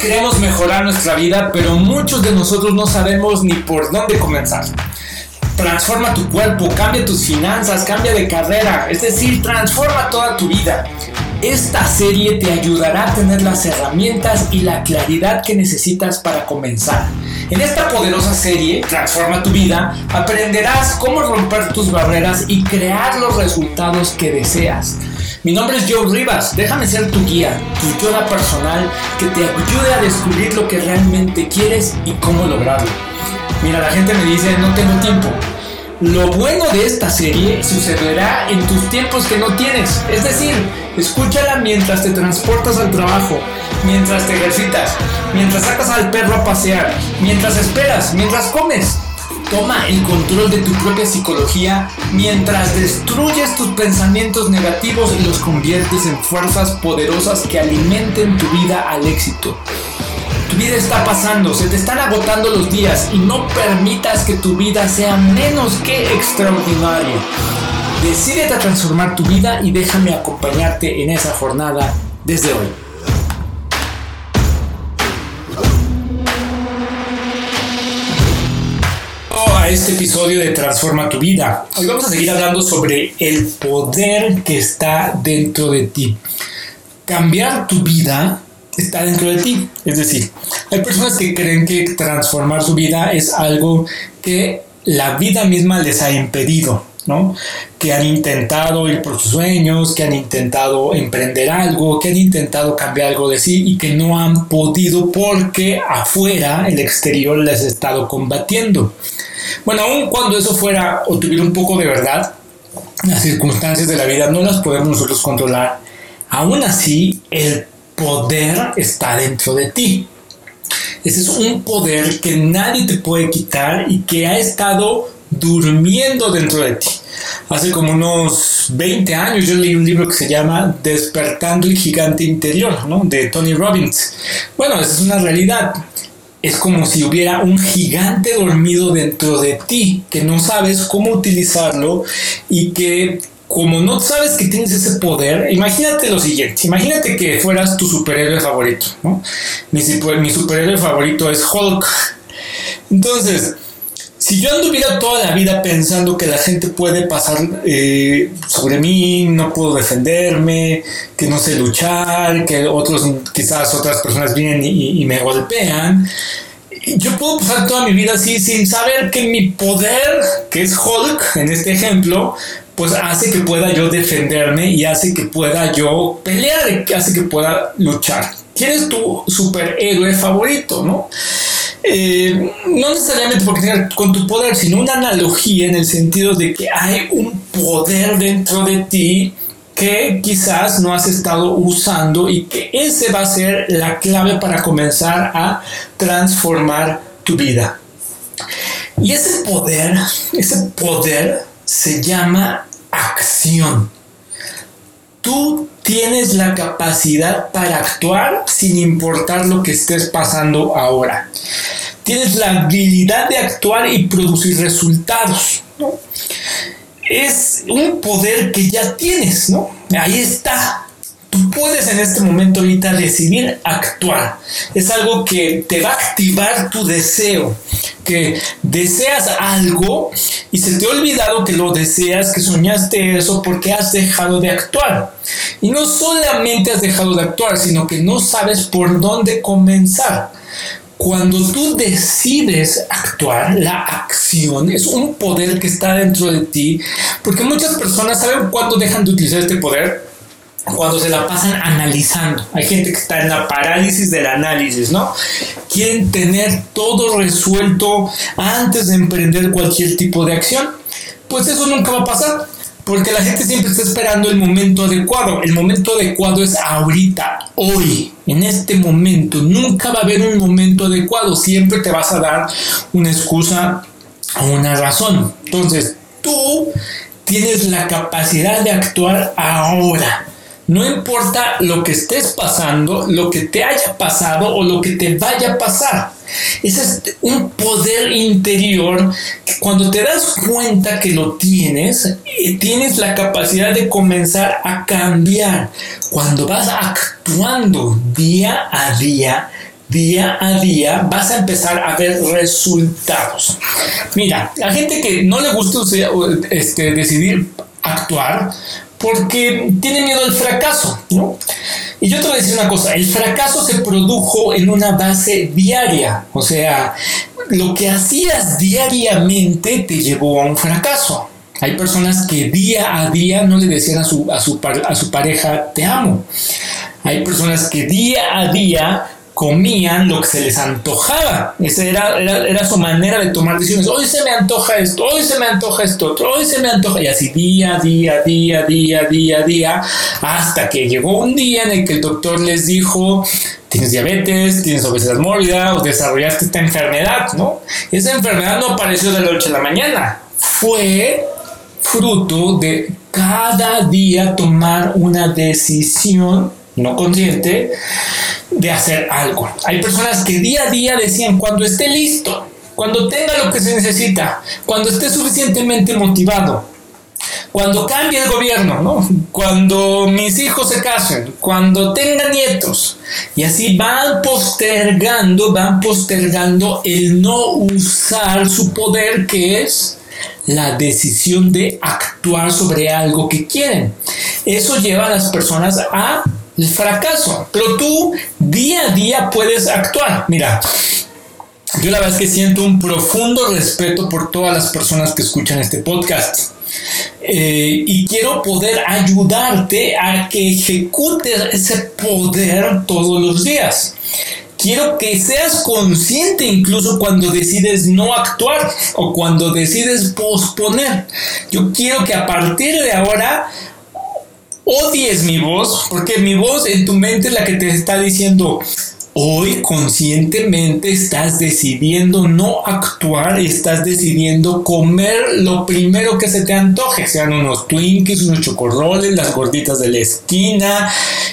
queremos mejorar nuestra vida, pero muchos de nosotros no sabemos ni por dónde comenzar. Transforma tu cuerpo, cambia tus finanzas, cambia de carrera, es decir, transforma toda tu vida. Esta serie te ayudará a tener las herramientas y la claridad que necesitas para comenzar. En esta poderosa serie, Transforma tu vida, aprenderás cómo romper tus barreras y crear los resultados que deseas. Mi nombre es Joe Rivas, déjame ser tu guía, tu yoda personal que te ayude a descubrir lo que realmente quieres y cómo lograrlo. Mira, la gente me dice, no tengo tiempo. Lo bueno de esta serie sucederá en tus tiempos que no tienes, es decir, escúchala mientras te transportas al trabajo, mientras te ejercitas, mientras sacas al perro a pasear, mientras esperas, mientras comes. Toma el control de tu propia psicología mientras destruyes tus pensamientos negativos y los conviertes en fuerzas poderosas que alimenten tu vida al éxito. Tu vida está pasando, se te están agotando los días y no permitas que tu vida sea menos que extraordinaria. Decídete a transformar tu vida y déjame acompañarte en esa jornada desde hoy. Este episodio de Transforma tu vida. Hoy vamos a seguir hablando sobre el poder que está dentro de ti. Cambiar tu vida está dentro de ti. Es decir, hay personas que creen que transformar su vida es algo que la vida misma les ha impedido. ¿no? que han intentado ir por sus sueños, que han intentado emprender algo, que han intentado cambiar algo de sí y que no han podido porque afuera el exterior les ha estado combatiendo. Bueno, aun cuando eso fuera o tuviera un poco de verdad, las circunstancias de la vida no las podemos nosotros controlar. Aún así, el poder está dentro de ti. Ese es un poder que nadie te puede quitar y que ha estado durmiendo dentro de ti. Hace como unos 20 años yo leí un libro que se llama Despertando el gigante interior, ¿no? de Tony Robbins. Bueno, esa es una realidad. Es como si hubiera un gigante dormido dentro de ti, que no sabes cómo utilizarlo y que como no sabes que tienes ese poder, imagínate lo siguiente, imagínate que fueras tu superhéroe favorito, ¿no? Mi, mi superhéroe favorito es Hulk. Entonces, si yo anduviera toda la vida pensando que la gente puede pasar eh, sobre mí, no puedo defenderme, que no sé luchar, que otros, quizás otras personas vienen y, me golpean, yo puedo pasar toda mi vida así sin saber que mi poder, que es Hulk en este ejemplo, pues hace que pueda yo defenderme y hace que pueda yo pelear, hace que pueda luchar. ¿Quién es tu superhéroe favorito, no? Eh, no necesariamente porque tenga con tu poder, sino una analogía en el sentido de que hay un poder dentro de ti que quizás no has estado usando y que ese va a ser la clave para comenzar a transformar tu vida. Y ese poder, ese poder se llama acción. Tú tienes la capacidad para actuar sin importar lo que estés pasando ahora. Tienes la habilidad de actuar y producir resultados. Es un poder que ya tienes, ¿no? Ahí está. Puedes en este momento ahorita decidir actuar. Es algo que te va a activar tu deseo. Que deseas algo y se te ha olvidado que lo deseas, que soñaste eso porque has dejado de actuar. Y no solamente has dejado de actuar, sino que no sabes por dónde comenzar. Cuando tú decides actuar, la acción es un poder que está dentro de ti, porque muchas personas saben cuándo dejan de utilizar este poder, cuando se la pasan analizando. Hay gente que está en la parálisis del análisis, ¿no? Quieren tener todo resuelto antes de emprender cualquier tipo de acción. Pues eso nunca va a pasar. Porque la gente siempre está esperando el momento adecuado. El momento adecuado es ahorita, hoy, en este momento. Nunca va a haber un momento adecuado. Siempre te vas a dar una excusa o una razón. Entonces, tú tienes la capacidad de actuar ahora. No importa lo que estés pasando, lo que te haya pasado o lo que te vaya a pasar. Ese es un poder interior que cuando te das cuenta que lo tienes, eh, tienes la capacidad de comenzar a cambiar. Cuando vas actuando día a día, día a día, vas a empezar a ver resultados. Mira, la gente que no le gusta este, decidir actuar porque tiene miedo al fracaso, ¿no? Y yo te voy a decir una cosa, el fracaso se produjo en una base diaria, o sea, lo que hacías diariamente te llevó a un fracaso. Hay personas que día a día no le decían a su, a su, a su pareja, te amo. Hay personas que día a día comían lo que se les antojaba. Esa era, era, su manera de tomar decisiones. Hoy se me antoja esto, hoy se me antoja esto, hoy se me antoja. Y así día, día, día, día, día, día, hasta que llegó un día en el que el doctor les dijo, tienes diabetes, tienes obesidad mórbida o desarrollaste esta enfermedad, ¿no? Esa enfermedad no apareció de la noche a la mañana. Fue fruto de cada día tomar una decisión no consciente de hacer algo. Hay personas que día a día decían, cuando esté listo, cuando tenga lo que se necesita, cuando esté suficientemente motivado, cuando cambie el gobierno, ¿no? cuando mis hijos se casen, cuando tenga nietos. Y así van postergando, van postergando el no usar su poder que es la decisión de actuar sobre algo que quieren. Eso lleva a las personas a el fracaso. Pero tú día a día puedes actuar. Mira, yo la verdad es que siento un profundo respeto por todas las personas que escuchan este podcast. Eh, y quiero poder ayudarte a que ejecutes ese poder todos los días. Quiero que seas consciente incluso cuando decides no actuar o cuando decides posponer. Yo quiero que a partir de ahora odies mi voz, porque mi voz en tu mente es la que te está diciendo, hoy conscientemente estás decidiendo no actuar, estás decidiendo comer lo primero que se te antoje, sean unos Twinkies, unos chocorroles, las gorditas de la esquina,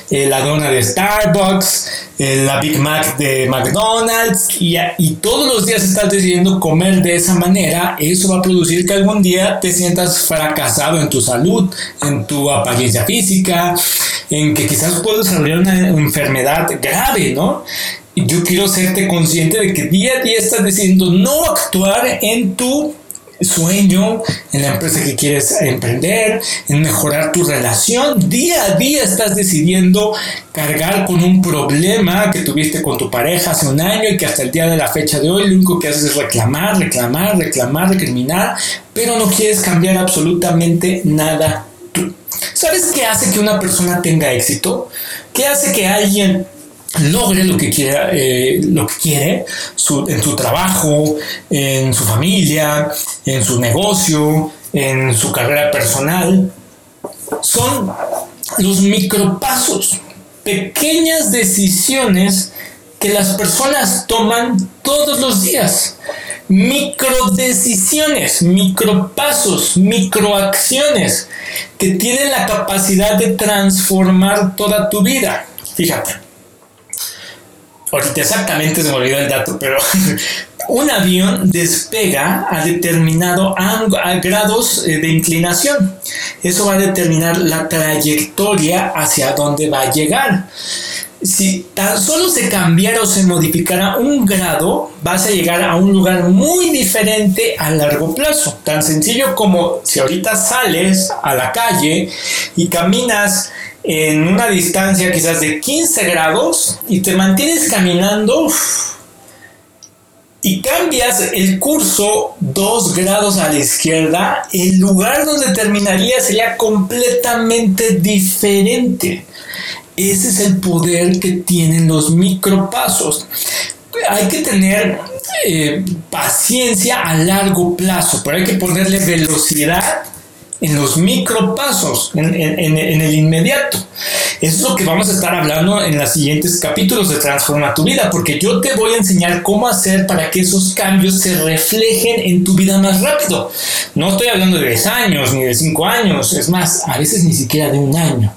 eh, la dona de Starbucks, eh, la Big Mac de McDonald's y, y todos los días estás decidiendo comer de esa manera, eso va a producir que algún día te sientas fracasado en tu salud, en tu apariencia física, en que quizás puedes desarrollar una enfermedad grave, ¿no? Yo quiero serte consciente de que día a día estás decidiendo no actuar en tu sueño, en la empresa que quieres emprender, en mejorar tu relación. Día a día estás decidiendo cargar con un problema que tuviste con tu pareja hace un año y que hasta el día de la fecha de hoy lo único que haces es reclamar, reclamar, reclamar, recriminar, pero no quieres cambiar absolutamente nada. ¿Sabes qué hace que una persona tenga éxito? ¿Qué hace que alguien logre lo que eh, lo que quiere en su trabajo, en su familia, en su negocio, en su carrera personal, son los micropasos, pequeñas decisiones que las personas toman todos los días. Microdecisiones, micropasos, microacciones que tienen la capacidad de transformar toda tu vida. Fíjate ahorita exactamente se me olvidó el dato, pero un avión despega a determinado grados eh, de inclinación. Eso va a determinar la trayectoria hacia dónde va a llegar. Si tan solo se cambiara o se modificara un grado, vas a llegar a un lugar muy diferente a largo plazo. Tan sencillo como si ahorita sales a la calle y caminas en una distancia quizás de 15 grados y te mantienes caminando y cambias el curso 2 grados a la izquierda, el lugar donde terminaría sería completamente diferente. Ese es el poder que tienen los micropasos. Hay que tener eh, paciencia a largo plazo, pero hay que ponerle velocidad en los micropasos, en, en, en, el inmediato. Eso es lo que vamos a estar hablando en los siguientes capítulos de Transforma tu vida, porque yo te voy a enseñar cómo hacer para que esos cambios se reflejen en tu vida más rápido. No estoy hablando de 10 años ni de 5 años, es más, a veces ni siquiera de un año.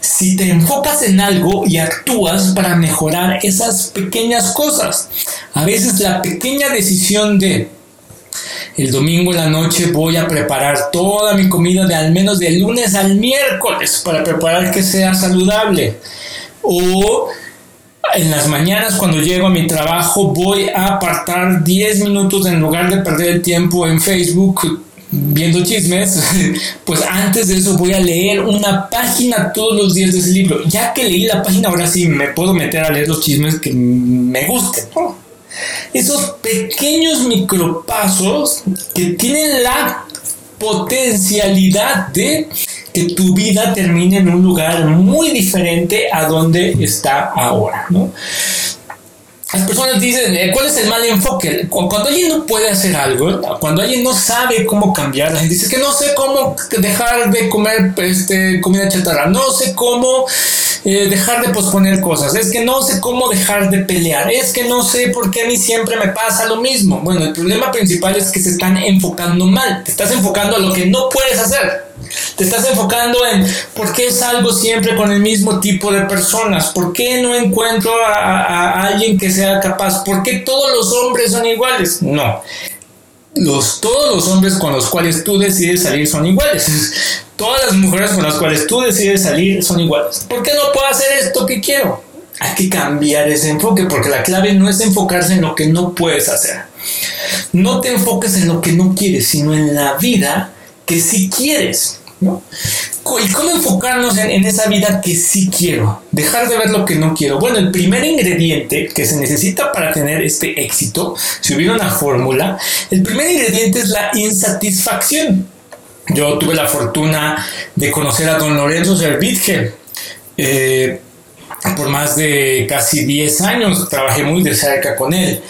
Si te enfocas en algo y actúas para mejorar esas pequeñas cosas, a veces la pequeña decisión de el domingo en la noche voy a preparar toda mi comida de al menos de lunes al miércoles para preparar que sea saludable. O en las mañanas cuando llego a mi trabajo voy a apartar 10 minutos en lugar de perder el tiempo en Facebook viendo chismes, pues antes de eso voy a leer una página todos los días de ese libro. Ya que leí la página, ahora sí me puedo meter a leer los chismes que me gusten. Esos pequeños micropasos que tienen la potencialidad de que tu vida termine en un lugar muy diferente a donde está ahora. Las personas dicen, eh, ¿cuál es el mal enfoque? Cuando alguien no puede hacer algo, cuando alguien no sabe cómo cambiar, la gente dice que no sé cómo dejar de comer este, comida chatarra, no sé cómo eh, dejar de posponer cosas, es que no sé cómo dejar de pelear, es que no sé por qué a mí siempre me pasa lo mismo. Bueno, el problema principal es que se están enfocando mal, te estás enfocando a lo que no puedes hacer. Te estás enfocando en por qué salgo siempre con el mismo tipo de personas, por qué no encuentro a, alguien que sea capaz, por qué todos los hombres son iguales. No, los, todos los hombres con los cuales tú decides salir son iguales. Todas las mujeres con las cuales tú decides salir son iguales. ¿Por qué no puedo hacer esto que quiero? Hay que cambiar ese enfoque porque la clave no es enfocarse en lo que no puedes hacer. No te enfoques en lo que no quieres, sino en la vida que sí quieres. ¿no? ¿Y cómo enfocarnos en, esa vida que sí quiero? Dejar de ver lo que no quiero. Bueno, el primer ingrediente que se necesita para tener este éxito, si hubiera una fórmula, el primer ingrediente es la insatisfacción. Yo tuve la fortuna de conocer a don Lorenzo Servitje. Eh, por más de casi 10 años trabajé muy de cerca con él.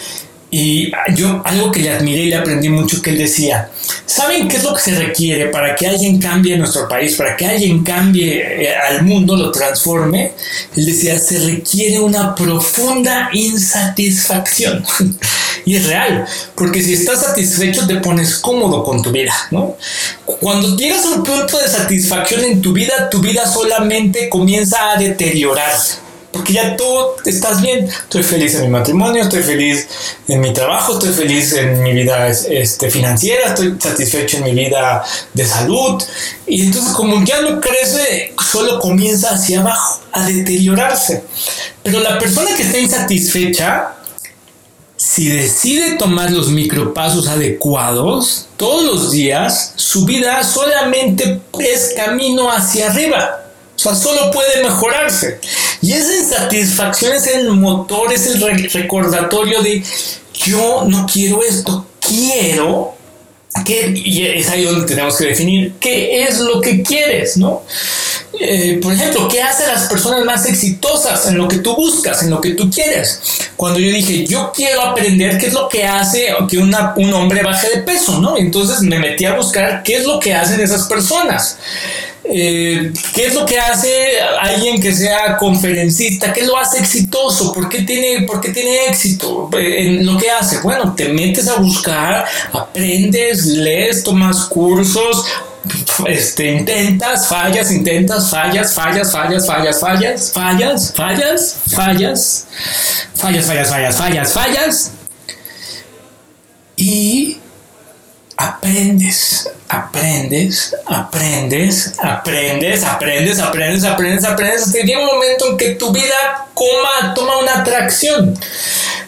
Y yo algo que le admiré y le aprendí mucho que él decía, ¿saben qué es lo que se requiere para que alguien cambie nuestro país, para que alguien cambie eh, al mundo, lo transforme? Él decía, se requiere una profunda insatisfacción. y es real, porque si estás satisfecho te pones cómodo con tu vida, ¿no? Cuando llegas a un punto de satisfacción en tu vida, tu vida solamente comienza a deteriorarse porque ya tú estás bien. Estoy feliz en mi matrimonio, estoy feliz en mi trabajo, estoy feliz en mi vida este, financiera, estoy satisfecho en mi vida de salud. Y entonces como ya no crece, solo comienza hacia abajo, a deteriorarse. Pero la persona que está insatisfecha, si decide tomar los micropasos adecuados todos los días, su vida solamente es camino hacia arriba. O sea, solo puede mejorarse. Y esa insatisfacción es el motor, es el recordatorio de yo no quiero esto, quiero que, y es ahí donde tenemos que definir qué es lo que quieres, ¿no? Eh, por ejemplo, ¿qué hacen las personas más exitosas en lo que tú buscas, en lo que tú quieres? Cuando yo dije, yo quiero aprender qué es lo que hace que una, un hombre baje de peso, ¿no? Entonces me metí a buscar qué es lo que hacen esas personas. Eh, ¿Qué es lo que hace alguien que sea conferencista? ¿Qué lo hace exitoso? ¿Por qué tiene, por qué tiene éxito en lo que hace? Bueno, te metes a buscar, aprendes, lees, tomas cursos, este, intentas, fallas, intentas, fallas, fallas, fallas, fallas, fallas, fallas, fallas, fallas, fallas, fallas, fallas, fallas, fallas. Y aprendes, aprendes, aprendes, aprendes, aprendes, aprendes, aprendes, aprendes, hasta que llega un momento en que tu vida coma, toma una atracción.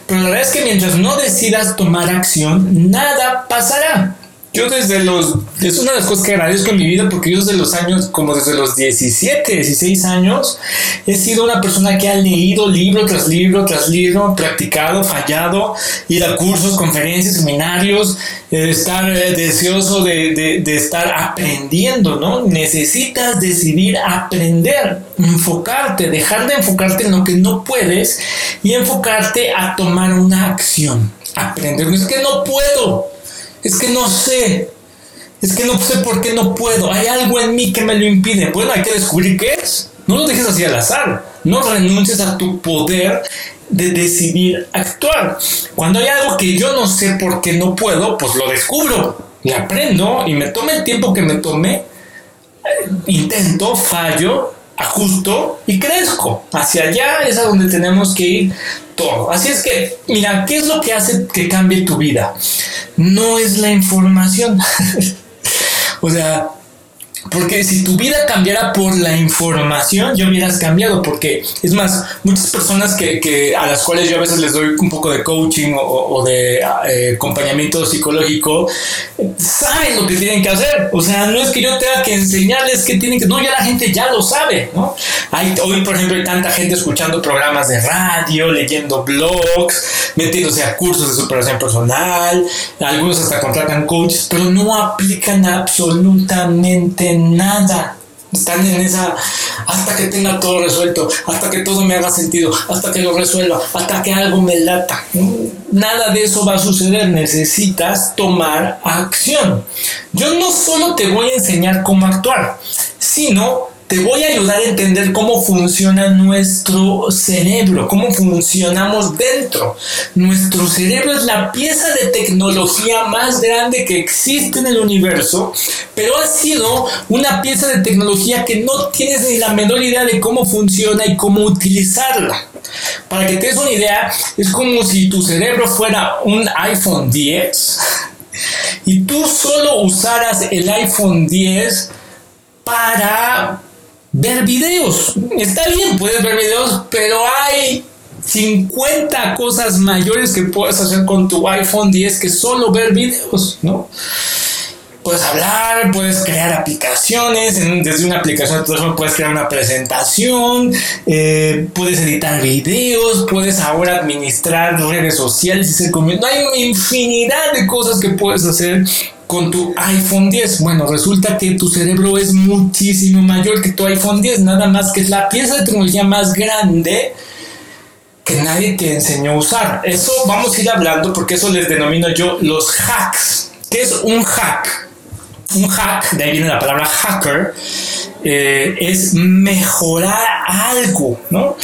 Pero la verdad es que mientras no decidas tomar acción, nada pasará. Yo desde los, es una de las cosas que agradezco en mi vida porque yo desde los años, como desde los 17, 16 años, he sido una persona que ha leído libro tras libro tras libro, practicado, fallado, ir a cursos, conferencias, seminarios, eh, estar eh, deseoso de, de, de estar aprendiendo, ¿no? Necesitas decidir aprender, enfocarte, dejar de enfocarte en lo que no puedes y enfocarte a tomar una acción. Aprender, es que no puedo es que no sé, es que no sé por qué no puedo, hay algo en mí que me lo impide. Bueno, hay que descubrir qué es. No lo dejes así al azar, no renuncies a tu poder de decidir actuar. Cuando hay algo que yo no sé por qué no puedo, pues lo descubro y aprendo y me tome el tiempo que me tome, eh, intento, fallo, ajusto y crezco. Hacia allá es a donde tenemos que ir todo. Así es que, mira, ¿qué es lo que hace que cambie tu vida? No es la información. o sea, Porque si tu vida cambiara por la información, ya hubieras cambiado. Porque es más, muchas personas que, a las cuales yo a veces les doy un poco de coaching o, de eh, acompañamiento psicológico, saben lo que tienen que hacer. O sea, no es que yo tenga que enseñarles que tienen que. No, ya la gente ya lo sabe, ¿no? Hay, hoy, por ejemplo, hay tanta gente escuchando programas de radio, leyendo blogs, metiéndose a cursos de superación personal. Algunos hasta contratan coaches, pero no aplican absolutamente nada. Están en esa hasta que tenga todo resuelto, hasta que todo me haga sentido, hasta que lo resuelva, hasta que algo me lata. Nada de eso va a suceder. Necesitas tomar acción. Yo no solo te voy a enseñar cómo actuar, sino te voy a ayudar a entender cómo funciona nuestro cerebro, cómo funcionamos dentro. Nuestro cerebro es la pieza de tecnología más grande que existe en el universo, pero ha sido una pieza de tecnología que no tienes ni la menor idea de cómo funciona y cómo utilizarla. Para que te des una idea, es como si tu cerebro fuera un iPhone 10 y tú solo usaras el iPhone 10 para ver videos. Está bien, puedes ver videos, pero hay 50 cosas mayores que puedes hacer con tu iPhone 10 que solo ver videos, ¿no? Puedes hablar, puedes crear aplicaciones, desde una aplicación de puedes crear una presentación, eh, puedes editar videos, puedes ahora administrar redes sociales y ser comiendo. Hay una infinidad de cosas que puedes hacer con tu iPhone 10. Bueno, resulta que tu cerebro es muchísimo mayor que tu iPhone 10, nada más que es la pieza de tecnología más grande que nadie te enseñó a usar. Eso vamos a ir hablando porque eso les denomino yo los hacks. ¿Qué es un hack? Un hack, de ahí viene la palabra hacker, eh, es mejorar algo, ¿no?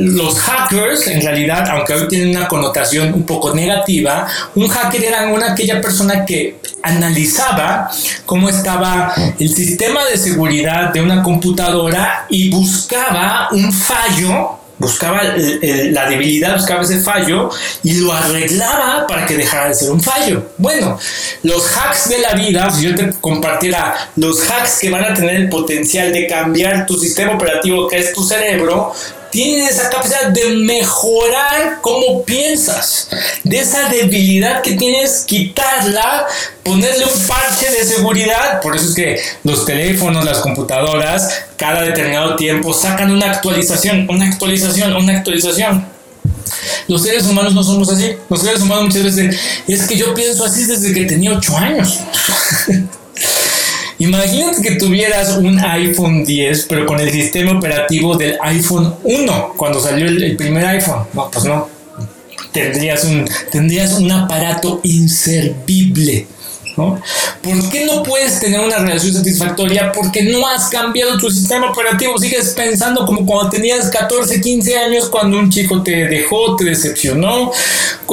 Los hackers, en realidad, aunque hoy tienen una connotación un poco negativa, un hacker era una aquella persona que analizaba cómo estaba el sistema de seguridad de una computadora y buscaba un fallo buscaba la debilidad, buscaba ese fallo y lo arreglaba para que dejara de ser un fallo. Bueno, los hacks de la vida, si yo te compartiera los hacks que van a tener el potencial de cambiar tu sistema operativo que es tu cerebro, tienen esa capacidad de mejorar cómo piensas, de esa debilidad que tienes, quitarla, ponerle un parche de seguridad. Por eso es que los teléfonos, las computadoras, cada determinado tiempo sacan una actualización, una actualización, una actualización. Los seres humanos no somos así. Los seres humanos muchas veces es que yo pienso así desde que tenía 8 años. Imagínate que tuvieras un iPhone 10, pero con el sistema operativo del iPhone 1, cuando salió el, primer iPhone. No, pues no. Tendrías un, tendrías un aparato inservible. ¿Por qué no puedes tener una relación satisfactoria? Porque no has cambiado tu sistema operativo, sigues pensando como cuando tenías 14, 15 años, cuando un chico te dejó, te decepcionó,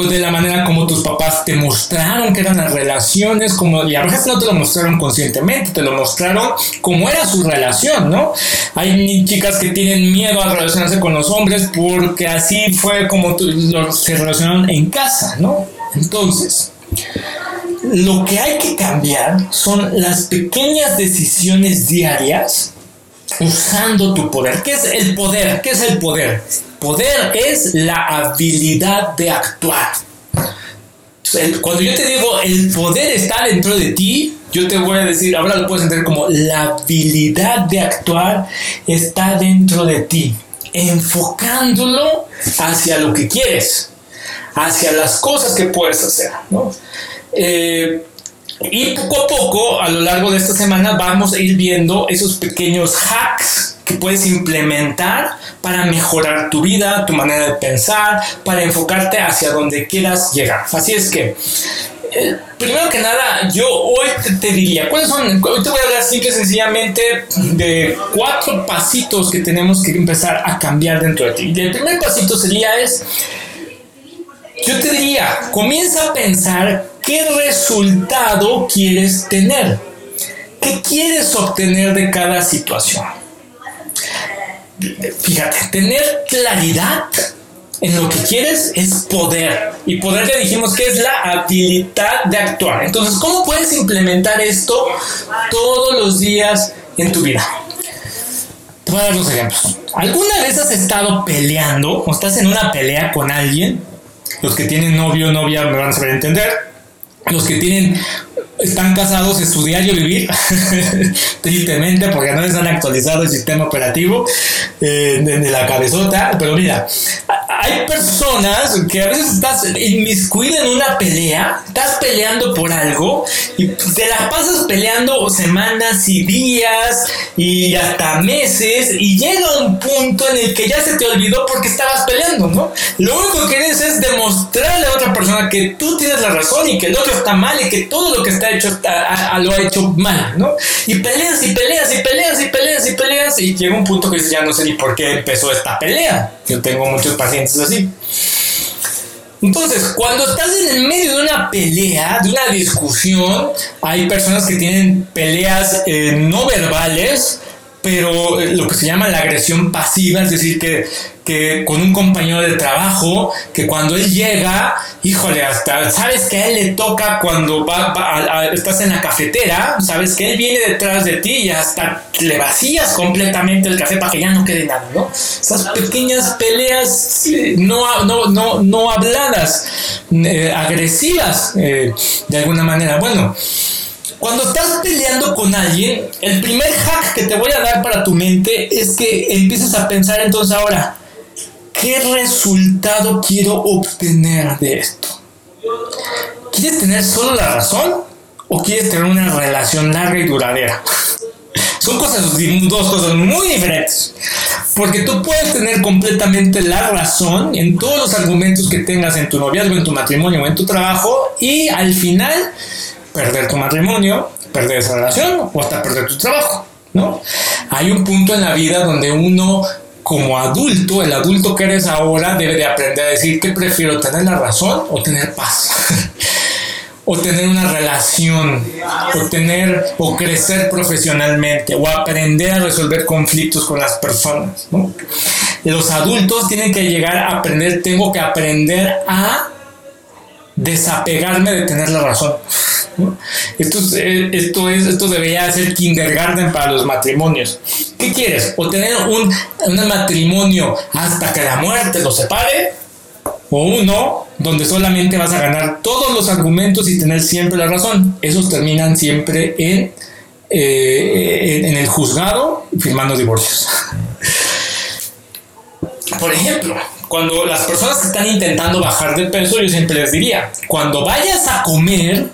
de la manera como tus papás te mostraron que eran las relaciones, como, y a veces no te lo mostraron conscientemente, te lo mostraron como era su relación, ¿no? Hay chicas que tienen miedo a relacionarse con los hombres porque así fue como se relacionaron en casa, ¿no? Entonces, lo que hay que cambiar son las pequeñas decisiones diarias usando tu poder. ¿Qué es el poder? ¿Qué es el poder? Poder es la habilidad de actuar. Cuando yo te digo el poder está dentro de ti, yo te voy a decir, ahora lo puedes entender como la habilidad de actuar está dentro de ti, enfocándolo hacia lo que quieres, hacia las cosas que puedes hacer, ¿no? Eh, y poco a poco, a lo largo de esta semana, vamos a ir viendo esos pequeños hacks que puedes implementar para mejorar tu vida, tu manera de pensar, para enfocarte hacia donde quieras llegar. Así es que, eh, primero que nada, yo hoy te, diría, ¿cuáles son? Hoy te voy a hablar simple y sencillamente de cuatro pasitos que tenemos que empezar a cambiar dentro de ti. Y el primer pasito sería es, yo te diría, comienza a pensar ¿Qué resultado quieres tener? ¿Qué quieres obtener de cada situación? Fíjate, tener claridad en lo que quieres es poder. Y poder ya dijimos que es la habilidad de actuar. Entonces, ¿cómo puedes implementar esto todos los días en tu vida. Te voy a dar dos ejemplos. ¿Alguna vez has estado peleando o estás en una pelea con alguien? Los que tienen novio o novia me van a saber entender. Los que tienen están casados en su diario vivir, tristemente, porque no les han actualizado el sistema operativo eh, de, la cabezota. Pero mira, hay personas que a veces estás inmiscuido en una pelea, estás peleando por algo y te la pasas peleando semanas y días y hasta meses y llega un punto en el que ya se te olvidó porque estabas peleando, ¿no? Lo único que quieres es demostrarle a otra persona que tú tienes la razón y que el otro está mal y que todo lo que está hecho lo ha hecho mal, ¿no? Y peleas y peleas y peleas y peleas y peleas y llega un punto que ya no sé ni por qué empezó esta pelea. Yo tengo muchos pacientes así. Entonces, cuando estás en el medio de una pelea, de una discusión, hay personas que tienen peleas eh, no verbales, pero eh, lo que se llama la agresión pasiva, es decir, que con un compañero de trabajo, que cuando él llega, híjole, hasta sabes que a él le toca cuando estás en la cafetera, sabes que él viene detrás de ti y hasta le vacías completamente el café para que ya no quede nada, ¿no? Esas pequeñas peleas no, no, no, no habladas, eh, agresivas, eh, de alguna manera. Bueno, cuando estás peleando con alguien, el primer hack que te voy a dar para tu mente es que empieces a pensar entonces ahora, ¿Qué resultado quiero obtener de esto? ¿Quieres tener solo la razón o quieres tener una relación larga y duradera? Son cosas, dos cosas muy diferentes. Porque tú puedes tener completamente la razón en todos los argumentos que tengas en tu noviazgo, en tu matrimonio o en tu trabajo y al final perder tu matrimonio, perder esa relación o hasta perder tu trabajo. ¿no? Hay un punto en la vida donde uno como adulto, el adulto que eres ahora debe de aprender a decir que prefiero tener la razón o tener paz. o tener una relación, o tener o crecer profesionalmente, o aprender a resolver conflictos con las personas. Los adultos tienen que llegar a aprender, tengo que aprender a desapegarme de tener la razón. Esto, eh, esto, es, esto debería ser kindergarten para los matrimonios. ¿Qué quieres? ¿O tener un, un matrimonio hasta que la muerte los separe? ¿O uno donde solamente vas a ganar todos los argumentos y tener siempre la razón? Esos terminan siempre en, eh, en el juzgado firmando divorcios. Por ejemplo, cuando las personas que están intentando bajar de peso, yo siempre les diría, cuando vayas a comer,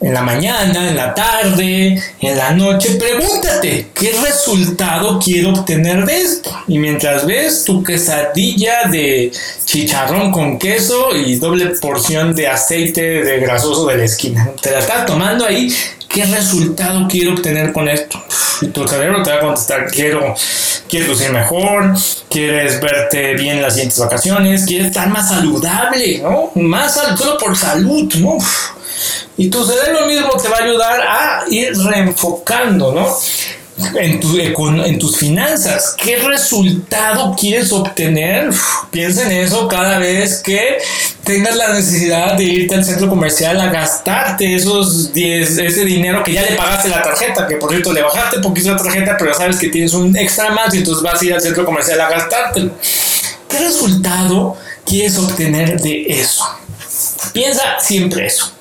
en la mañana, en la tarde, en la noche, pregúntate qué resultado quiero obtener de esto. Y mientras ves tu quesadilla de chicharrón con queso y doble porción de aceite de grasoso de la esquina, te la estás tomando ahí, ¿qué resultado quiero obtener con esto? Y tu cerebro te va a contestar, quiero, quieres lucir mejor, quieres verte bien en las siguientes vacaciones, quieres estar más saludable, ¿no? Más solo por salud, ¿no? Y tu cerebro mismo te va a ayudar a ir reenfocando, ¿no? En, tu, en tus finanzas. ¿Qué resultado quieres obtener? piensa en eso cada vez que tengas la necesidad de irte al centro comercial a gastarte esos 10, ese dinero que ya le pagaste la tarjeta, que por cierto le bajaste poquito la tarjeta, pero ya sabes que tienes un extra más y entonces vas a ir al centro comercial a gastártelo. ¿Qué resultado quieres obtener de eso? Piensa siempre eso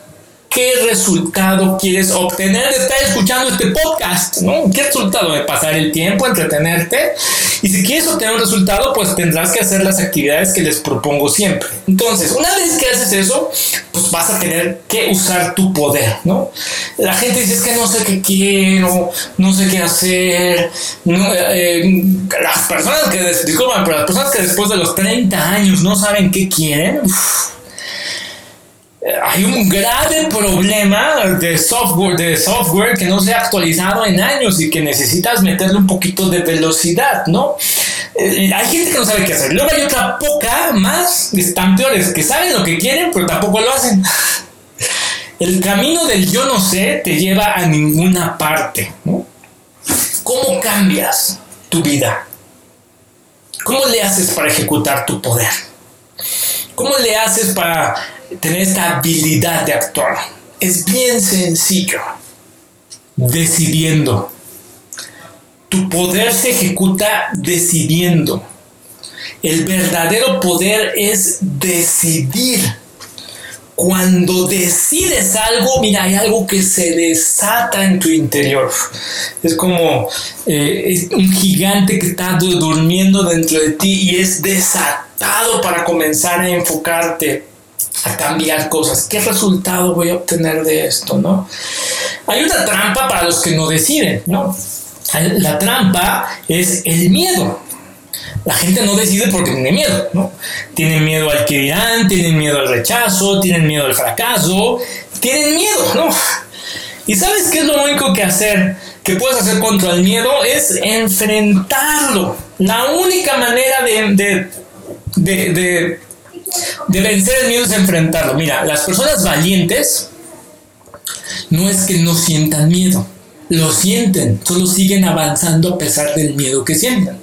qué resultado quieres obtener de estar escuchando este podcast, ¿no? ¿Qué resultado de pasar el tiempo, entretenerte? Y si quieres obtener un resultado, pues tendrás que hacer las actividades que les propongo siempre. Entonces, una vez que haces eso, pues vas a tener que usar tu poder, ¿no? La gente dice, es que no sé qué quiero, no sé qué hacer. Eh, las personas que, disculpan, pero las personas que después de los 30 años no saben qué quieren, hay un grave problema de software, de software que no se ha actualizado en años y que necesitas meterle un poquito de velocidad, ¿no? Eh, hay gente que no sabe qué hacer. Luego hay otra poca más, están peores, que saben lo que quieren, pero tampoco lo hacen. El camino del yo no sé te lleva a ninguna parte, ¿no? ¿Cómo cambias tu vida? ¿Cómo le haces para ejecutar tu poder? ¿Cómo le haces para tener esta habilidad de actuar. Es bien sencillo. Decidiendo. Tu poder se ejecuta decidiendo. El verdadero poder es decidir. Cuando decides algo, mira, hay algo que se desata en tu interior. Es como eh, un gigante que está durmiendo dentro de ti y es desatado para comenzar a enfocarte, a cambiar cosas. ¿Qué resultado voy a obtener de esto? ¿no? Hay una trampa para los que no deciden, ¿no? La trampa es el miedo. La gente no decide porque tiene miedo, ¿no? Tienen miedo al que dirán, tienen miedo al rechazo, tienen miedo al fracaso, tienen miedo, ¿no? Y sabes qué es lo único que hacer, que puedes hacer contra el miedo, es enfrentarlo. La única manera de, de, de vencer el miedo es enfrentarlo. Mira, las personas valientes no es que no sientan miedo, lo sienten, solo siguen avanzando a pesar del miedo que sienten.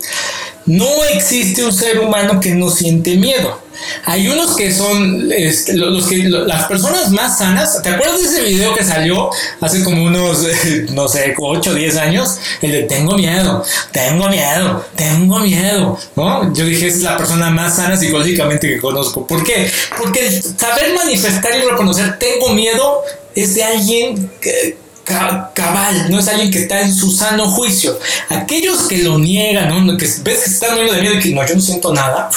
No existe un ser humano que no siente miedo. Hay unos que son los que las personas más sanas. ¿Te acuerdas de ese video que salió hace como unos, no sé, 8 o 10 años? El de tengo miedo, tengo miedo, tengo miedo. ¿no? Yo dije, es la persona más sana psicológicamente que conozco. ¿Por qué? Porque saber manifestar y reconocer tengo miedo es de alguien que cabal, no es alguien que está en su sano juicio. Aquellos que lo niegan, que ves que están muriendo de miedo y que no, yo no siento nada,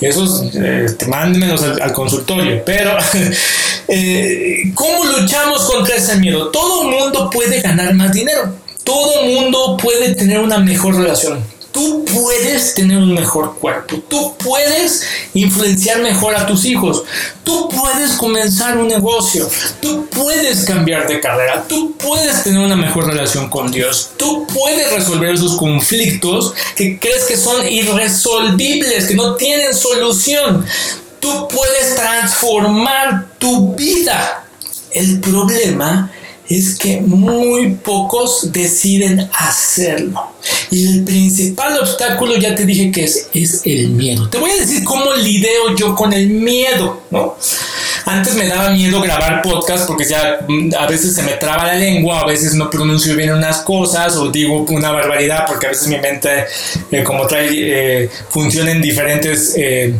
esos eh, mándenmelos al, consultorio. Pero, eh, ¿cómo luchamos contra ese miedo? Todo mundo puede ganar más dinero, todo mundo puede tener una mejor relación Tú puedes tener un mejor cuerpo, tú puedes influenciar mejor a tus hijos, tú puedes comenzar un negocio, tú puedes cambiar de carrera, tú puedes tener una mejor relación con Dios, tú puedes resolver esos conflictos que crees que son irresolvibles, que no tienen solución. Tú puedes transformar tu vida. El problema es que muy pocos deciden hacerlo. Y el principal obstáculo, ya te dije que es, es el miedo. Te voy a decir cómo lidio yo con el miedo, ¿no? Antes me daba miedo grabar podcast porque ya mm, a veces se me traba la lengua, a veces no pronuncio bien unas cosas o digo una barbaridad porque a veces mi mente, eh, como trae, eh, funciona en diferentes eh,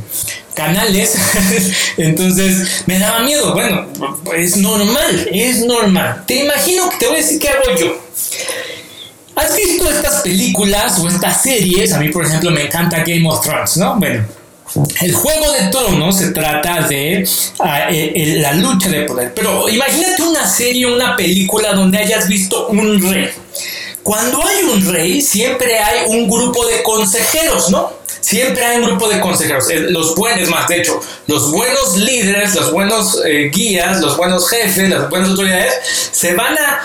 canales. Entonces me daba miedo. Bueno, es normal, es normal. Te imagino que te voy a decir qué hago yo. ¿Has visto estas películas o estas series? A mí, por ejemplo, me encanta Game of Thrones, ¿no? Bueno, el juego de tronos se trata de ah, eh, la lucha de poder. Pero imagínate una serie, una película donde hayas visto un rey. Cuando hay un rey, siempre hay un grupo de consejeros, ¿no? Siempre hay un grupo de consejeros. Los buenos, más de hecho, los buenos líderes, los buenos eh, guías, los buenos jefes, las buenas autoridades, se van a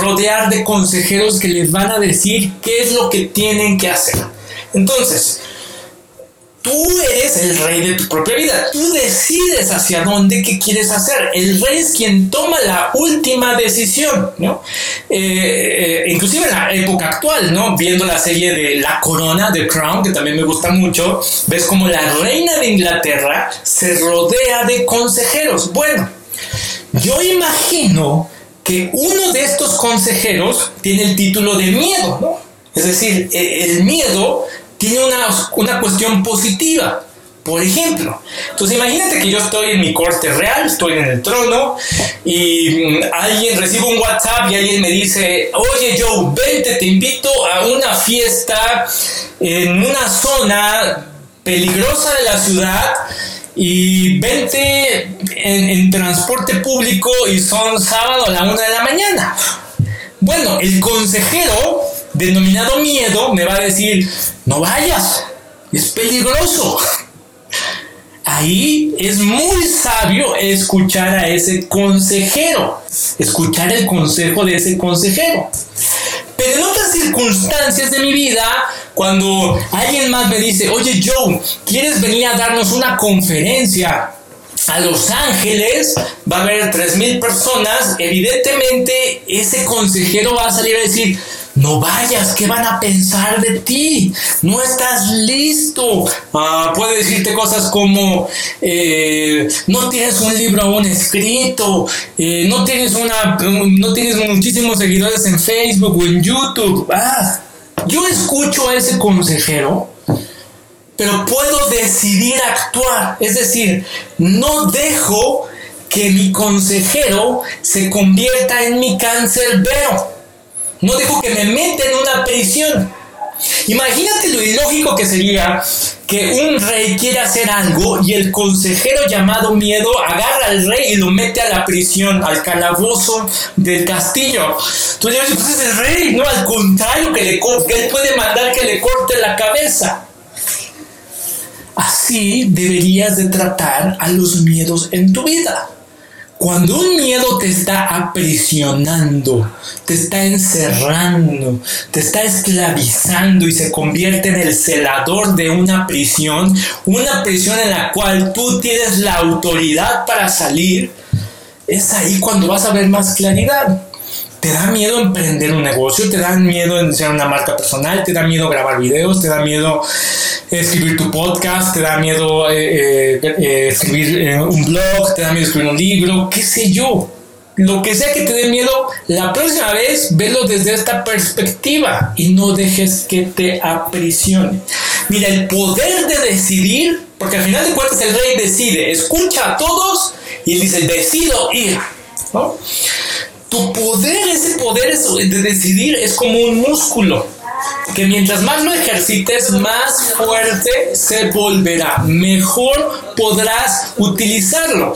rodear de consejeros que les van a decir qué es lo que tienen que hacer. Entonces, Tú eres el rey de tu propia vida. Tú decides hacia dónde, qué quieres hacer. El rey es quien toma la última decisión, ¿no? Eh, eh, inclusive en la época actual, ¿no? Viendo la serie de La Corona, de Crown, que también me gusta mucho, ves como la reina de Inglaterra se rodea de consejeros. Bueno, yo imagino que uno de estos consejeros tiene el título de miedo, ¿no? Es decir, e, el miedo tiene una, una cuestión positiva. Por ejemplo, entonces imagínate que yo estoy en mi corte real, estoy en el trono y mm, alguien recibe un WhatsApp y alguien me dice, oye Joe, vente, te invito a una fiesta en una zona peligrosa de la ciudad y vente en, en transporte público y son sábado a la una de la mañana. Bueno, el consejero denominado miedo me va a decir, no vayas, es peligroso. Ahí es muy sabio escuchar a ese consejero, escuchar el consejo de ese consejero. Pero en otras circunstancias de mi vida, cuando alguien más me dice, oye Joe, ¿quieres venir a darnos una conferencia a Los Ángeles? Va a haber 3.000 personas, evidentemente ese consejero va a salir a decir, no vayas, ¿qué van a pensar de ti? No estás listo. Ah, puede decirte cosas como, eh, no tienes un libro aún escrito, eh, no, tienes una, no tienes muchísimos seguidores en Facebook o en YouTube. Ah, yo escucho a ese consejero, pero puedo decidir actuar. Es decir, no dejo que mi consejero se convierta en mi cáncer veo. No dejo que me meta en una prisión. Imagínate lo ilógico que sería que un rey quiera hacer algo y el consejero llamado miedo agarra al rey y lo mete a la prisión, al calabozo del castillo. Dices, pues es el rey, no, al contrario, que, le, que él puede mandar que le corte la cabeza. Así deberías de tratar a los miedos en tu vida. Cuando un miedo te está aprisionando, te está encerrando, te está esclavizando y se convierte en el celador de una prisión, una prisión en la cual tú tienes la autoridad para salir, es ahí cuando vas a ver más claridad. ¿Te da miedo emprender un negocio? ¿Te da miedo iniciar una marca personal? ¿Te da miedo grabar videos? ¿Te da miedo escribir tu podcast? ¿Te da miedo eh, eh, eh, escribir un blog? ¿Te da miedo escribir un libro? ¿Qué sé yo? Lo que sea que te dé miedo, la próxima vez velo desde esta perspectiva y no dejes que te aprisione. Mira, el poder de decidir, porque al final de cuentas el rey decide, escucha a todos y dice, decido ir. ¿no? Tu poder, ese poder de decidir es como un músculo que mientras más lo ejercites, más fuerte se volverá, mejor podrás utilizarlo.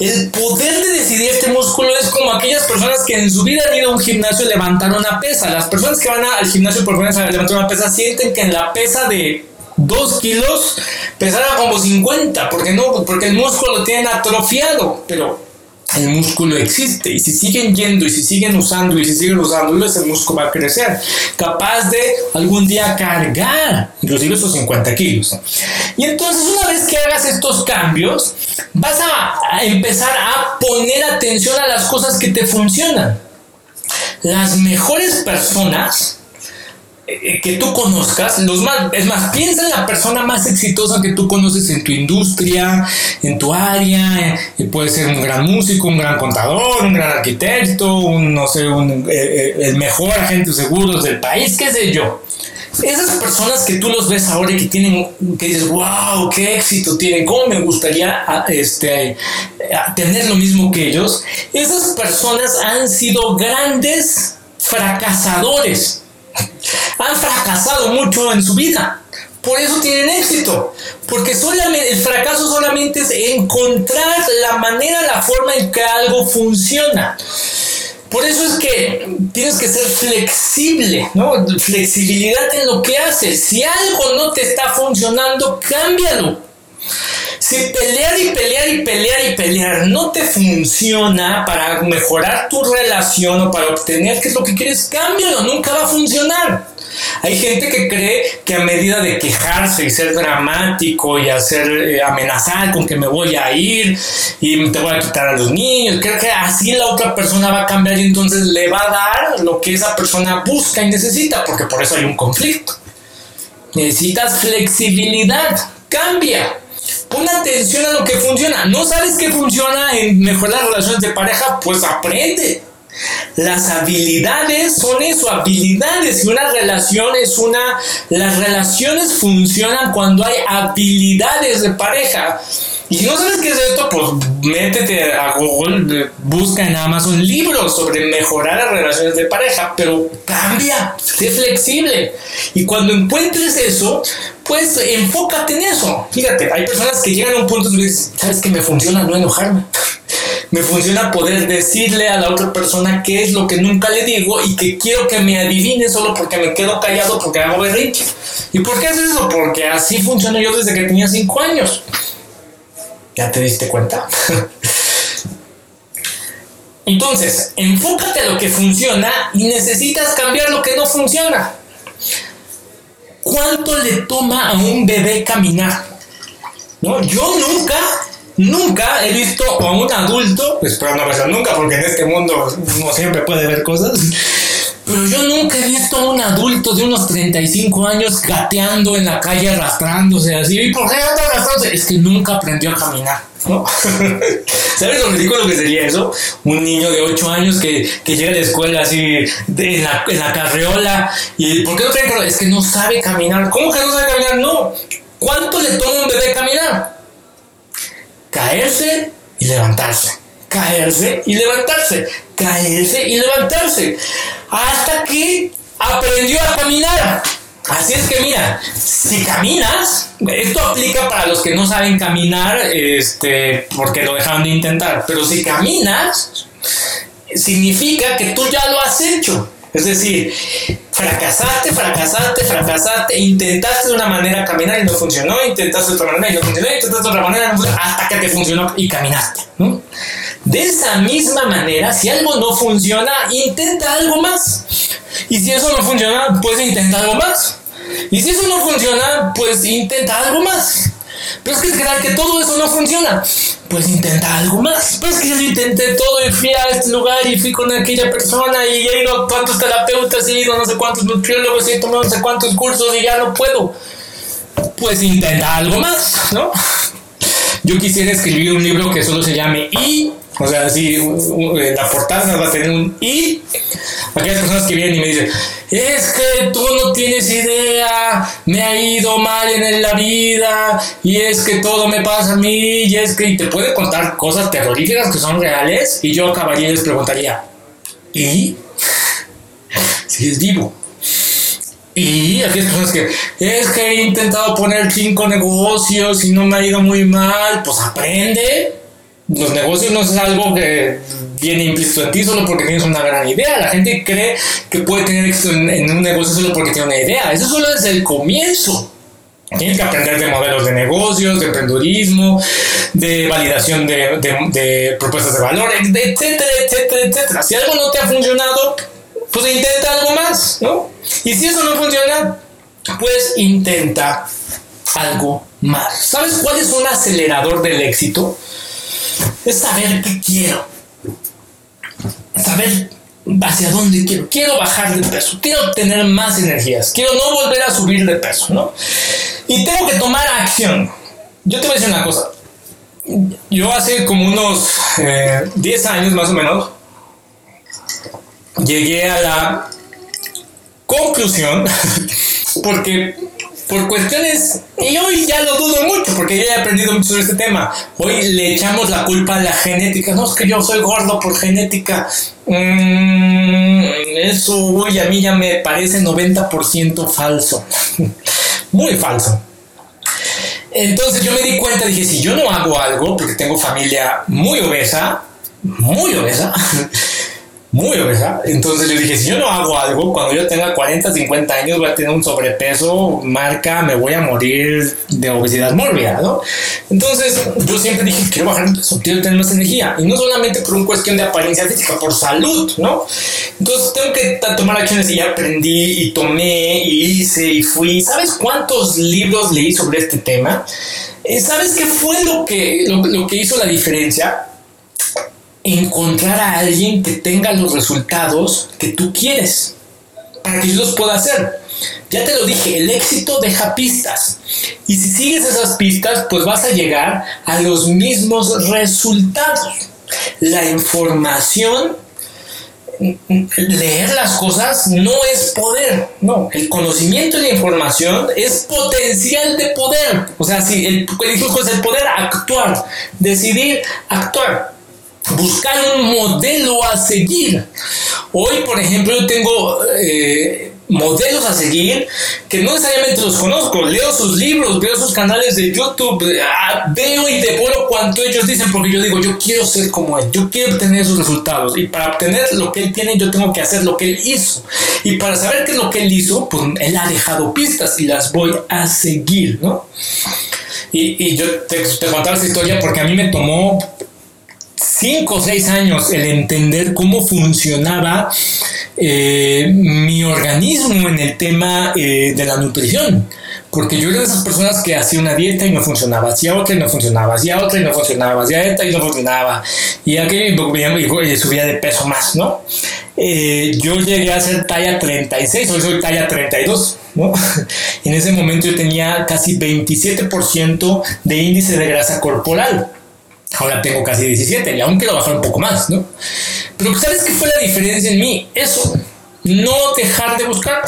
El poder de decidir este músculo es como aquellas personas que en su vida han ido a un gimnasio y levantaron una pesa. Las personas que van al gimnasio por primera vez levantar una pesa sienten que en la pesa de 2 kilos pesará como 50, porque no, porque el músculo lo tienen atrofiado, pero el músculo existe. Y si siguen yendo y si siguen usando y si siguen usando ese músculo va a crecer. Capaz de algún día cargar inclusive esos 50 kilos. Y entonces una vez que hagas estos cambios vas a empezar a poner atención a las cosas que te funcionan. Las mejores personas que tú conozcas, los más, es más, piensa en la persona más exitosa que tú conoces en tu industria, en tu área, eh, puede ser un gran músico, un gran contador, un gran arquitecto, un, no sé, eh, el mejor agente de seguros del país, qué sé yo. Esas personas que tú los ves ahora y que tienen, que dices, wow, qué éxito tienen, cómo me gustaría este, tener lo mismo que ellos, esas personas han sido grandes fracasadores han fracasado mucho en su vida. Por eso tienen éxito. Porque solamente, el fracaso solamente es encontrar la manera, la forma en que algo funciona. Por eso es que tienes que ser flexible, ¿no? Flexibilidad en lo que haces. Si algo no te está funcionando, cámbialo. Si pelear y pelear y pelear y pelear no te funciona para mejorar tu relación o para obtener qué es lo que quieres, cámbialo, nunca va a funcionar. Hay gente que cree que a medida de quejarse y ser dramático y hacer eh, amenazar con que me voy a ir y te voy a quitar a los niños, creo que así la otra persona va a cambiar y entonces le va a dar lo que esa persona busca y necesita, porque por eso hay un conflicto. Necesitas flexibilidad, cambia. Pon atención a lo que funciona. ¿No sabes qué funciona en mejorar las relaciones de pareja? Pues aprende. Las habilidades son eso, habilidades. Y una relación es una... Las relaciones funcionan cuando hay habilidades de pareja. Y si no sabes qué es esto, pues métete a Google, busca en Amazon libros sobre mejorar las relaciones de pareja, pero cambia, sé flexible. Y cuando encuentres eso, pues enfócate en eso. Fíjate, hay personas que llegan a un punto y dicen, ¿sabes que me funciona no enojarme? Me funciona poder decirle a la otra persona qué es lo que nunca le digo y que quiero que me adivine solo porque me quedo callado porque hago berrinche. ¿Y por qué haces eso? Porque así funciona yo desde que tenía 5 años. ¿Ya te diste cuenta? Entonces, enfócate a lo que funciona y necesitas cambiar lo que no funciona. ¿Cuánto le toma a un bebé caminar? ¿No? Yo nunca, nunca he visto a un adulto, espero no pasar nunca porque en este mundo no siempre puede ver cosas, pero yo nunca he visto a un adulto de unos 35 años gateando en la calle arrastrándose así. ¿Y por qué anda arrastrándose? Es que nunca aprendió a caminar. ¿Sabes lo ridículo que sería eso? Un niño de 8 años que, que llega a la escuela así en, la, en la carreola y ¿por qué no trae Es que no sabe caminar. ¿Cómo que no sabe caminar? No. ¿Cuánto le toma un bebé caminar? Caerse y levantarse. Caerse y levantarse. Caerse y levantarse. Hasta que aprendió a caminar. Así es que mira, si caminas, esto aplica para los que no saben caminar, este, porque lo dejaron de intentar, pero si caminas, significa que tú ya lo has hecho. Es decir, fracasaste, fracasaste, fracasaste, intentaste de una manera caminar y no funcionó, intentaste de otra manera y no funcionó, intentaste de otra manera hasta que te funcionó y caminaste. De esa misma manera, si algo no funciona, intenta algo más. Y si eso no funciona, pues intenta algo más. Y si eso no funciona, pues intenta algo más. Pero es que es que todo eso no funciona. Pues intenta algo más. Pues yo intenté todo y fui a este lugar y fui con aquella persona y he ido a cuántos terapeutas he ido a no sé cuántos nutriólogos he tomado no sé cuántos cursos y ya no puedo. Pues intenta algo más, ¿no? Yo quisiera escribir un libro que solo se llame Y, o sea, así, la portada va a tener un Y. Aquellas personas que vienen y me dicen, es que tú no tienes idea, me ha ido mal en la vida, y es que todo me pasa a mí, y es que te puede contar cosas terroríficas que son reales, y yo acabaría y les preguntaría, ¿y? Si es vivo. Y aquí hay personas que es que he intentado poner cinco negocios y no me ha ido muy mal, pues aprende. Los negocios no es algo que viene implícito en ti solo porque tienes una gran idea. La gente cree que puede tener éxito en, un negocio solo porque tiene una idea. Eso solo es el comienzo. Tienes que aprender de modelos de negocios, de emprendurismo, de validación de, de, propuestas de valor, etcétera, etcétera, etcétera. Si algo no te ha funcionado, pues intenta algo más, ¿no? Y si eso no funciona, pues intenta algo más. ¿Sabes cuál es un acelerador del éxito? Es saber qué quiero saber hacia dónde quiero. Quiero bajar de peso, quiero tener más energías, quiero no volver a subir de peso, ¿no? Y tengo que tomar acción. Yo te voy a decir una cosa. Yo hace como unos 10 eh, años más o menos llegué a la conclusión, porque por cuestiones, y hoy ya lo dudo mucho, porque ya he aprendido mucho sobre este tema. Hoy le echamos la culpa a la genética. No es que yo soy gordo por genética. Mm, eso hoy a mí ya me parece 90% falso. Muy falso. Entonces yo me di cuenta, dije, si yo no hago algo, porque tengo familia muy obesa, muy obesa, muy obesa. Entonces yo dije, si yo no hago algo, cuando yo tenga 40, 50 años voy a tener un sobrepeso, marca, me voy a morir de obesidad mórbida, ¿no? Entonces yo siempre dije, quiero bajar de peso, quiero tener más energía. Y no solamente por una cuestión de apariencia física, por salud, ¿no? Entonces tengo que tomar acciones y aprendí y tomé y hice y fui. ¿Sabes cuántos libros leí sobre este tema? Eh, ¿Sabes qué fue lo que, lo que hizo la diferencia? Encontrar a alguien que tenga los resultados que tú quieres para que yo los pueda hacer. Ya te lo dije, el éxito deja pistas. Y si sigues esas pistas, pues vas a llegar a los mismos resultados. La información, leer las cosas no es poder. No, el conocimiento y la información es potencial de poder. O sea, si el, el, el poder actuar, decidir actuar buscar un modelo a seguir. Hoy, por ejemplo, yo tengo eh, modelos a seguir que no necesariamente los conozco. Leo sus libros, veo sus canales de YouTube, ah, veo y devoro cuanto ellos dicen porque yo digo, yo quiero ser como él, yo quiero obtener esos resultados. Y para obtener lo que él tiene, yo tengo que hacer lo que él hizo. Y para saber qué es lo que él hizo, pues él ha dejado pistas y las voy a seguir, ¿no? Y, yo te, te contaba esta historia porque a mí me tomó cinco o seis años el entender cómo funcionaba eh, mi organismo en el tema eh, de la nutrición. Porque yo era de esas personas que hacía una dieta y no funcionaba, hacía otra y no funcionaba, hacía otra y no funcionaba, hacía esta y no funcionaba. Y aquí subía de peso más, ¿no? Eh, yo llegué a ser talla 36, hoy soy talla 32, ¿no? en ese momento yo tenía casi 27% de índice de grasa corporal. Ahora tengo casi 17 y aún quiero bajar un poco más, ¿no? Pero ¿sabes qué fue la diferencia en mí? Eso, no dejar de buscar.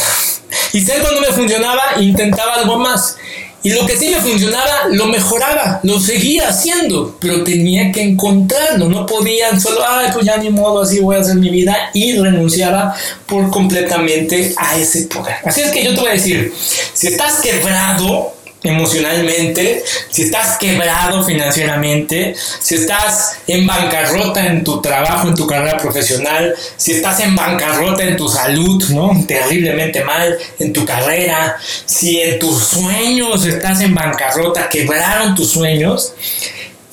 Y si algo no me funcionaba, intentaba algo más. Y lo que sí me funcionaba, lo mejoraba, lo seguía haciendo, pero tenía que encontrarlo. No podía solo, ay, pues ya ni modo, así voy a hacer mi vida y renunciaba por completamente a ese poder. Así es que yo te voy a decir, si estás quebrado, emocionalmente, si estás quebrado financieramente, si estás en bancarrota en tu trabajo, en tu carrera profesional, si estás en bancarrota en tu salud, ¿no? Terriblemente mal en tu carrera, si en tus sueños estás en bancarrota, quebraron tus sueños,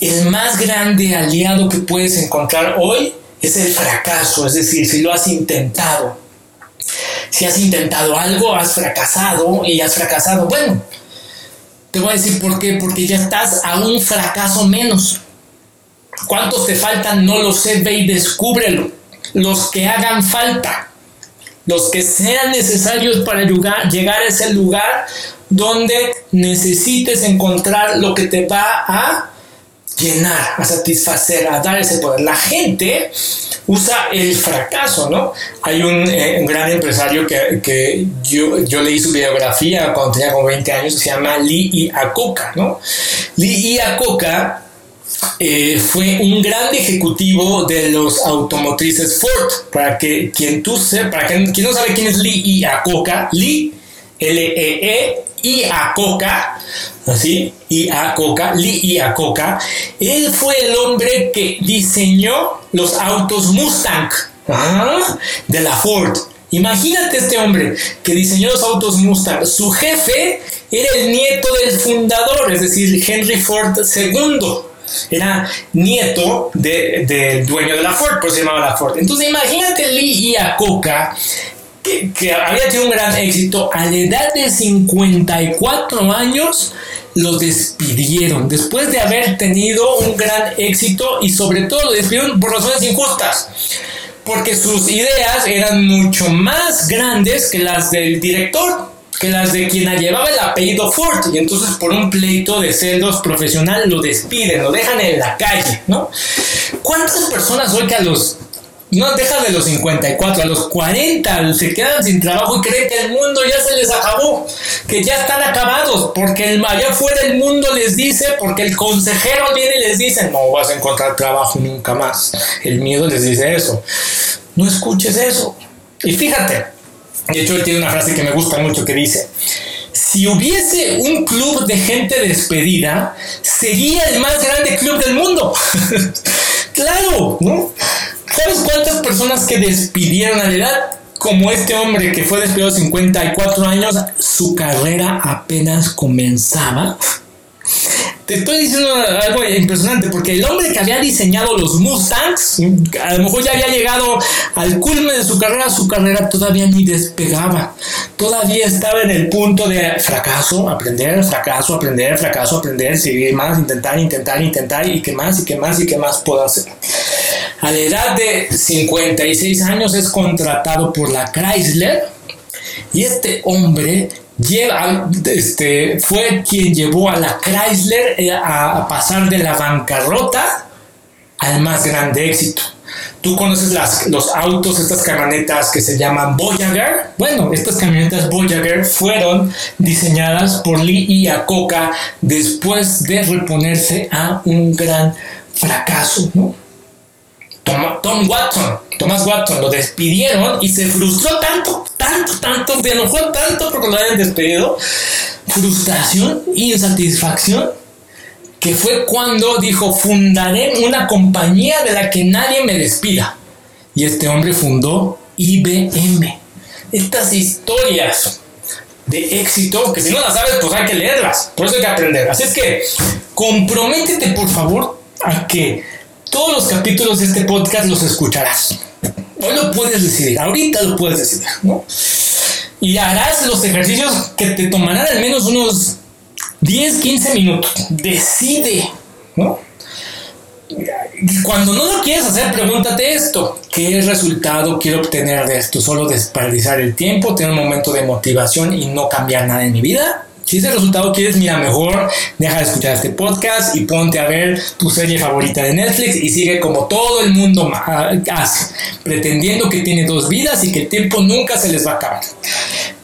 el más grande aliado que puedes encontrar hoy es el fracaso, es decir, si lo has intentado. Si has intentado algo, has fracasado y has fracasado. Bueno, te voy a decir por qué, porque ya estás a un fracaso menos. ¿Cuántos te faltan? No lo sé, ve y descúbrelo. Los que hagan falta, los que sean necesarios para llegar a ese lugar donde necesites encontrar lo que te va a llenar, a satisfacer, a dar ese poder. La gente usa el fracaso, ¿no? Hay un, eh, gran empresario que, yo, leí su biografía cuando tenía como 20 años, se llama Lee Iacocca, ¿no? Lee Iacocca eh, fue un gran ejecutivo de los automotrices Ford. Para que quien tú sepa, para quien, no sabe quién es Lee Iacocca, Lee, L-E-E, Iacocca, así, Iacocca, Lee Iacocca, él fue el hombre que diseñó los autos Mustang ¿ah? de la Ford. Imagínate este hombre que diseñó los autos Mustang. Su jefe era el nieto del fundador, es decir, Henry Ford II. Era nieto del dueño de la Ford, por eso se llamaba la Ford. Entonces imagínate Lee Iacocca que, había tenido un gran éxito, a la edad de 54 años lo despidieron. Después de haber tenido un gran éxito y sobre todo lo despidieron por razones injustas. Porque sus ideas eran mucho más grandes que las del director que las de quien llevaba el apellido Ford. Y entonces por un pleito de celos profesional lo despiden, lo dejan en la calle, ¿no? ¿Cuántas personas hoy que a los no deja de los 54, a los 40 se quedan sin trabajo y creen que el mundo ya se les acabó, que ya están acabados, porque el allá afuera el mundo les dice, porque el consejero viene y les dice, no vas a encontrar trabajo nunca más. El miedo les dice eso. No escuches eso. Y fíjate, de hecho él tiene una frase que me gusta mucho que dice, si hubiese un club de gente despedida, sería el más grande club del mundo. claro, ¿no? ¿Sabes cuántas personas que despidieron a la edad? Como este hombre que fue despedido a 54 años, su carrera apenas comenzaba. Te estoy diciendo algo impresionante porque el hombre que había diseñado los Mustangs, a lo mejor ya había llegado al culmen de su carrera, su carrera todavía ni despegaba. Todavía estaba en el punto de fracaso, aprender, fracaso, aprender, fracaso, aprender, seguir más, intentar, intentar, intentar y qué más y qué más y qué más puedo hacer. A la edad de 56 años es contratado por la Chrysler y este hombre lleva, este, fue quien llevó a la Chrysler eh, a pasar de la bancarrota al más grande éxito. Tú conoces las, los autos, estas camionetas que se llaman Voyager. Bueno, estas camionetas Voyager fueron diseñadas por Lee Iacocca después de reponerse a un gran fracaso, ¿no? Tom, Watson, Thomas Watson, lo despidieron y se frustró tanto, tanto, tanto, se enojó tanto porque lo habían despedido. Frustración, insatisfacción, que fue cuando dijo, fundaré una compañía de la que nadie me despida. Y este hombre fundó IBM. Estas historias de éxito, que si no las sabes, pues hay que leerlas. Por eso hay que aprender. Así es que, comprométete, por favor, a que todos los capítulos de este podcast los escucharás. Hoy lo puedes decidir, ahorita lo puedes decidir, ¿no? Y harás los ejercicios que te tomarán al menos unos 10, 15 minutos. Decide, ¿no? Cuando no lo quieres hacer, pregúntate esto. ¿Qué resultado quiero obtener de esto? ¿Solo desperdiciar el tiempo, tener un momento de motivación y no cambiar nada en mi vida? Si ese resultado quieres, mira, mejor deja de escuchar este podcast y ponte a ver tu serie favorita de Netflix y sigue como todo el mundo hace, pretendiendo que tiene dos vidas y que el tiempo nunca se les va a acabar.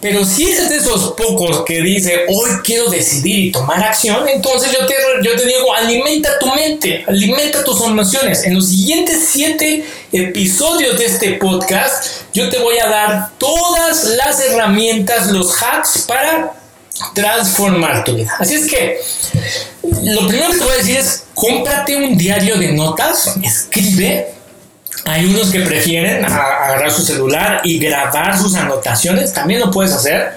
Pero si eres de esos pocos que dice, hoy quiero decidir y tomar acción, entonces yo te, yo te digo, alimenta tu mente, alimenta tus emociones. En los siguientes siete episodios de este podcast, yo te voy a dar todas las herramientas, los hacks para transformar tu vida. Así es que lo primero que te voy a decir es, cómprate un diario de notas, escribe hay unos que prefieren agarrar su celular y grabar sus anotaciones, también lo puedes hacer.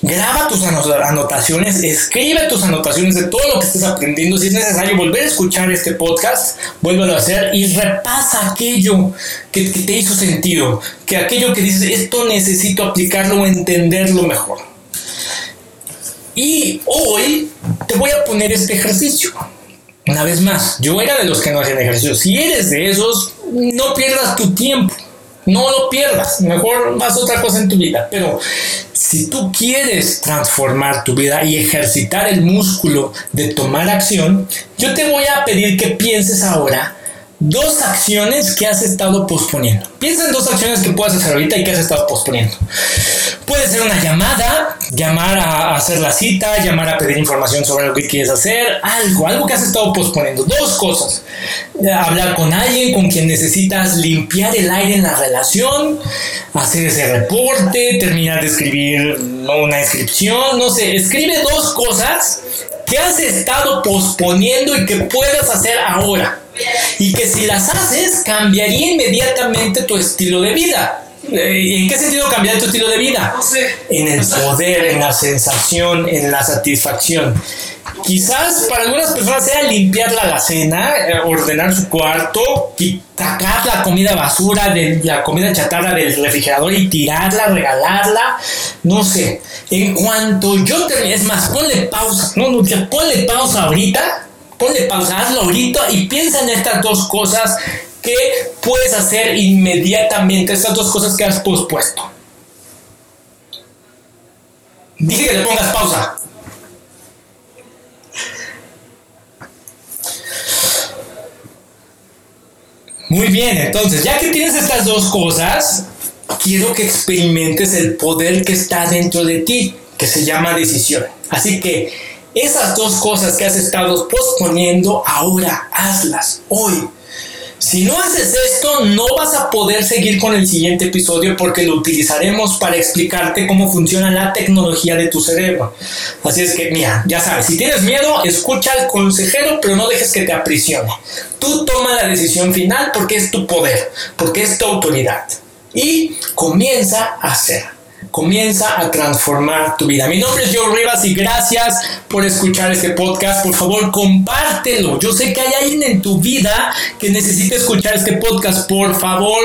Graba tus anotaciones, escribe tus anotaciones de todo lo que estés aprendiendo. Si es necesario volver a escuchar este podcast, vuélvelo a hacer y repasa aquello que, te hizo sentido, que aquello que dices, esto necesito aplicarlo o entenderlo mejor. Y hoy te voy a poner este ejercicio. Una vez más, yo era de los que no hacían ejercicio. Si eres de esos, no pierdas tu tiempo. No lo pierdas. Mejor haz otra cosa en tu vida. Pero si tú quieres transformar tu vida y ejercitar el músculo de tomar acción, yo te voy a pedir que pienses ahora dos acciones que has estado posponiendo. Piensa en dos acciones que puedas hacer ahorita y que has estado posponiendo. Puede ser una llamada, llamar a hacer la cita, llamar a pedir información sobre lo que quieres hacer, algo, algo que has estado posponiendo. Dos cosas. Hablar con alguien con quien necesitas limpiar el aire en la relación, hacer ese reporte, terminar de escribir una inscripción, no sé, escribe dos cosas que has estado posponiendo y que puedes hacer ahora y que si las haces cambiaría inmediatamente tu estilo de vida. Eh, ¿En qué sentido cambiar tu estilo de vida? En el poder, en la sensación, en la satisfacción. Quizás para algunas personas sea limpiar la alacena, eh, ordenar su cuarto, sacar la comida basura, de la comida chatarra del refrigerador y tirarla, regalarla, no sé. En cuanto yo termine, es más, ponle pausa, no, no, ponle pausa ahorita ponle pausa, hazlo ahorita y piensa en estas dos cosas que puedes hacer inmediatamente, estas dos cosas que has pospuesto. Dije que le pongas pausa. Muy bien, entonces, ya que tienes estas dos cosas, quiero que experimentes el poder que está dentro de ti, que se llama decisión. Así que esas dos cosas que has estado posponiendo, ahora hazlas, hoy. Si no haces esto, no vas a poder seguir con el siguiente episodio porque lo utilizaremos para explicarte cómo funciona la tecnología de tu cerebro. Así es que, mira, ya sabes, si tienes miedo, escucha al consejero, pero no dejes que te aprisione. Tú toma la decisión final porque es tu poder, porque es tu autoridad. Y comienza a hacer comienza a transformar tu vida. Mi nombre es Joe Rivas y gracias por escuchar este podcast. Por favor, compártelo. Yo sé que hay alguien en tu vida que necesita escuchar este podcast. Por favor,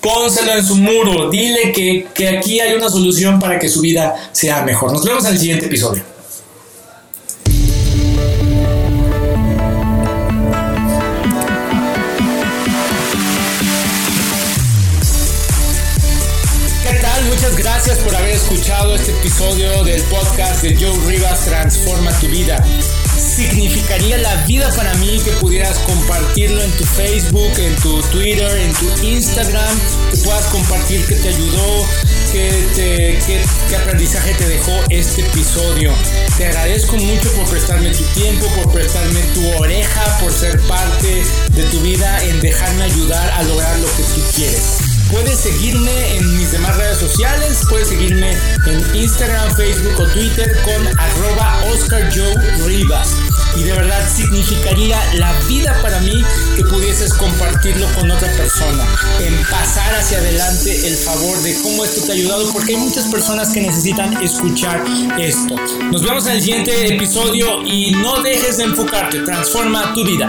pónselo en su muro. Dile que, que aquí hay una solución para que su vida sea mejor. Nos vemos en el siguiente episodio. Escuchado este episodio del podcast de Joe Rivas Transforma tu vida. Significaría la vida para mí que pudieras compartirlo en tu Facebook, en tu Twitter, en tu Instagram, que puedas compartir que te ayudó, que qué aprendizaje te dejó este episodio. Te agradezco mucho por prestarme tu tiempo, por prestarme tu oreja, por ser parte de tu vida, en dejarme ayudar a lograr lo que tú quieres. Puedes seguirme en mis demás redes sociales, puedes seguirme en Instagram, Facebook o Twitter con arroba Oscar Joe Rivas. Y de verdad significaría la vida para mí que pudieses compartirlo con otra persona, en pasar hacia adelante el favor de cómo esto te ha ayudado, porque hay muchas personas que necesitan escuchar esto. Nos vemos en el siguiente episodio y no dejes de enfocarte, transforma tu vida.